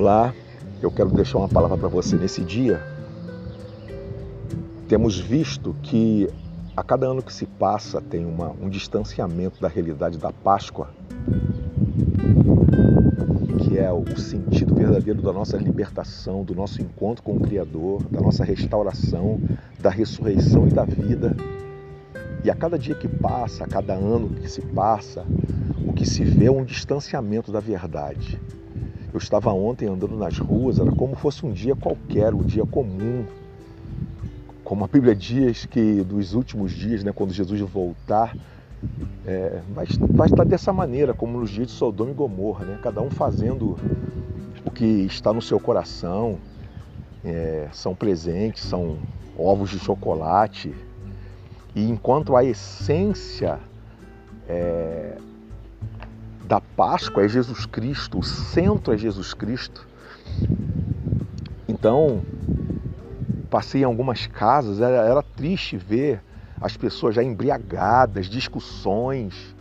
Olá, eu quero deixar uma palavra para você nesse dia. Temos visto que a cada ano que se passa tem uma, um distanciamento da realidade da Páscoa, que é o sentido verdadeiro da nossa libertação, do nosso encontro com o Criador, da nossa restauração, da ressurreição e da vida. E a cada dia que passa, a cada ano que se passa, o que se vê é um distanciamento da verdade. Eu estava ontem andando nas ruas, era como fosse um dia qualquer, um dia comum. Como a Bíblia diz que dos últimos dias, né, quando Jesus voltar, é, vai, vai estar dessa maneira, como nos dias de Sodoma e Gomorra, né? cada um fazendo o que está no seu coração. É, são presentes, são ovos de chocolate. E enquanto a essência é, da Páscoa é Jesus Cristo, o centro é Jesus Cristo. Então, passei em algumas casas, era, era triste ver as pessoas já embriagadas, discussões,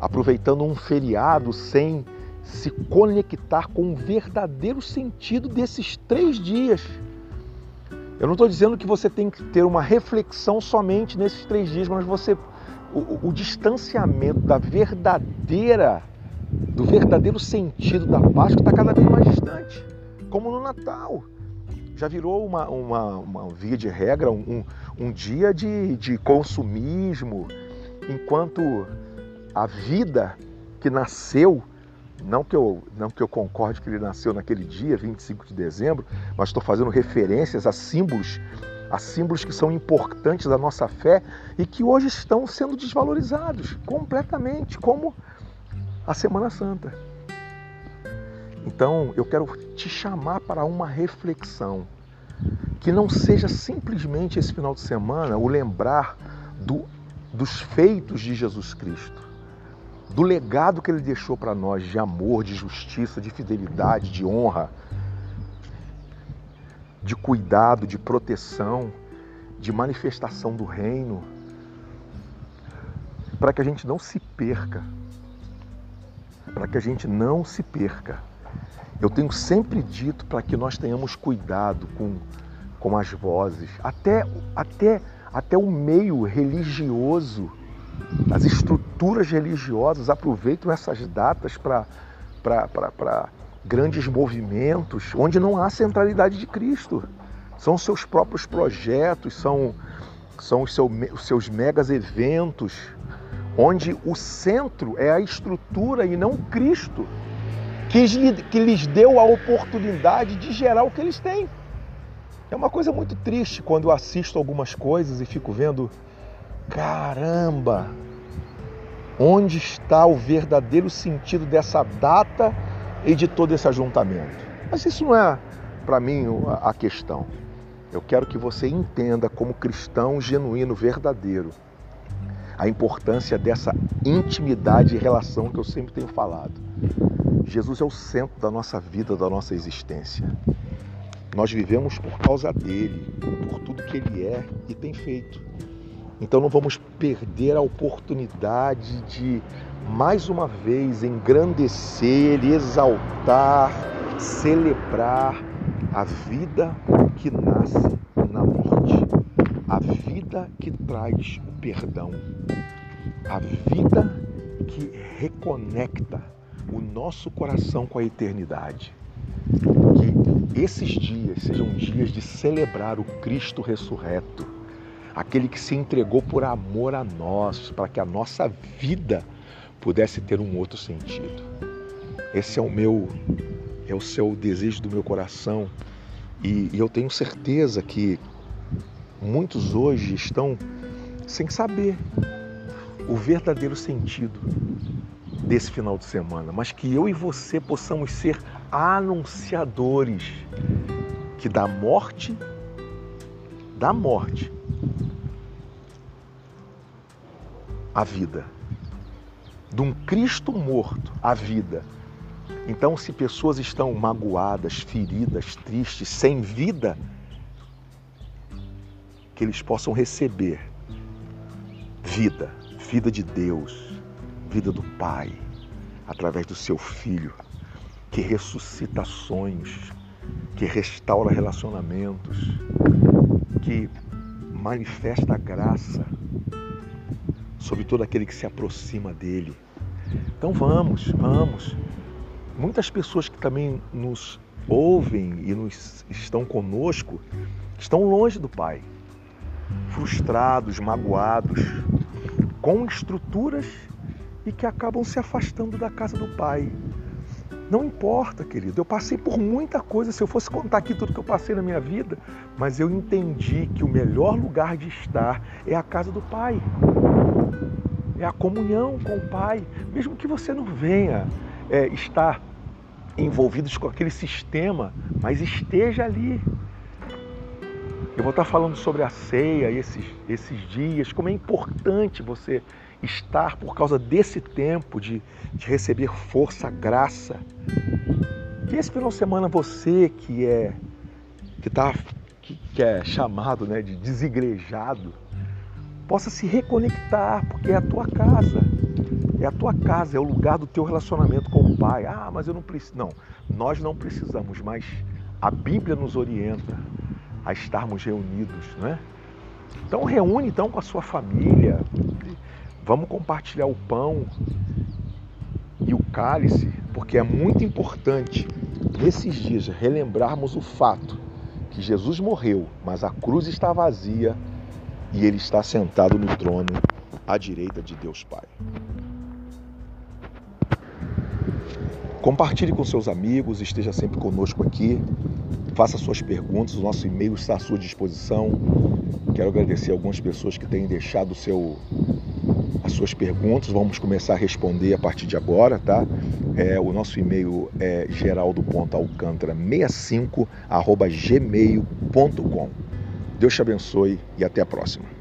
aproveitando um feriado sem se conectar com o verdadeiro sentido desses três dias. Eu não estou dizendo que você tem que ter uma reflexão somente nesses três dias, mas você o, o distanciamento da verdadeira do verdadeiro sentido da Páscoa está cada vez mais distante, como no Natal. Já virou uma, uma, uma via de regra, um, um dia de, de consumismo, enquanto a vida que nasceu, não que, eu, não que eu concorde que ele nasceu naquele dia, 25 de dezembro, mas estou fazendo referências a símbolos, a símbolos que são importantes da nossa fé e que hoje estão sendo desvalorizados completamente, como a Semana Santa. Então eu quero te chamar para uma reflexão. Que não seja simplesmente esse final de semana o lembrar do, dos feitos de Jesus Cristo, do legado que ele deixou para nós de amor, de justiça, de fidelidade, de honra, de cuidado, de proteção, de manifestação do reino, para que a gente não se perca para que a gente não se perca. Eu tenho sempre dito para que nós tenhamos cuidado com, com as vozes, até, até, até o meio religioso, as estruturas religiosas aproveitam essas datas para grandes movimentos onde não há centralidade de Cristo. São seus próprios projetos, são, são os, seu, os seus megas eventos, onde o centro é a estrutura e não Cristo, que, lhes deu a oportunidade de gerar o que eles têm. É uma coisa muito triste quando eu assisto algumas coisas e fico vendo, caramba, onde está o verdadeiro sentido dessa data e de todo esse ajuntamento? Mas isso não é, para mim, a questão. Eu quero que você entenda como cristão genuíno, verdadeiro, a importância dessa intimidade e relação que eu sempre tenho falado. Jesus é o centro da nossa vida, da nossa existência. Nós vivemos por causa dele, por tudo que ele é e tem feito. Então não vamos perder a oportunidade de mais uma vez engrandecer, exaltar, celebrar a vida que nasce na morte, a vida que traz perdão, a vida que reconecta o nosso coração com a eternidade. Que esses dias sejam dias de celebrar o Cristo ressurreto, aquele que se entregou por amor a nós, para que a nossa vida pudesse ter um outro sentido. Esse é o meu, é o seu desejo do meu coração e, e eu tenho certeza que muitos hoje estão sem saber o verdadeiro sentido desse final de semana, mas que eu e você possamos ser anunciadores que da morte, da morte, a vida, de um Cristo morto, a vida. Então, se pessoas estão magoadas, feridas, tristes, sem vida, que eles possam receber vida, vida de Deus, vida do Pai, através do seu Filho, que ressuscita sonhos, que restaura relacionamentos, que manifesta a graça sobre todo aquele que se aproxima dele. Então vamos, vamos. Muitas pessoas que também nos ouvem e nos estão conosco estão longe do Pai, frustrados, magoados, com estruturas e que acabam se afastando da casa do Pai. Não importa, querido, eu passei por muita coisa. Se eu fosse contar aqui tudo que eu passei na minha vida, mas eu entendi que o melhor lugar de estar é a casa do Pai, é a comunhão com o Pai, mesmo que você não venha é, estar envolvidos com aquele sistema, mas esteja ali. Eu vou estar falando sobre a ceia esses, esses dias, como é importante você estar por causa desse tempo de, de receber força, graça. E esse final de semana você que é que tá que, que é chamado né, de desigrejado, possa se reconectar, porque é a tua casa. É a tua casa, é o lugar do teu relacionamento com o Pai. Ah, mas eu não preciso. Não, nós não precisamos, mas a Bíblia nos orienta a estarmos reunidos, né? Então reúne então com a sua família, Vamos compartilhar o pão e o cálice, porque é muito importante nesses dias relembrarmos o fato que Jesus morreu, mas a cruz está vazia e ele está sentado no trono à direita de Deus Pai. Compartilhe com seus amigos, esteja sempre conosco aqui. Faça suas perguntas, o nosso e-mail está à sua disposição. Quero agradecer algumas pessoas que têm deixado seu as suas perguntas, vamos começar a responder a partir de agora, tá? É, o nosso e-mail é geraldo.alcântara65 gmail.com. Deus te abençoe e até a próxima.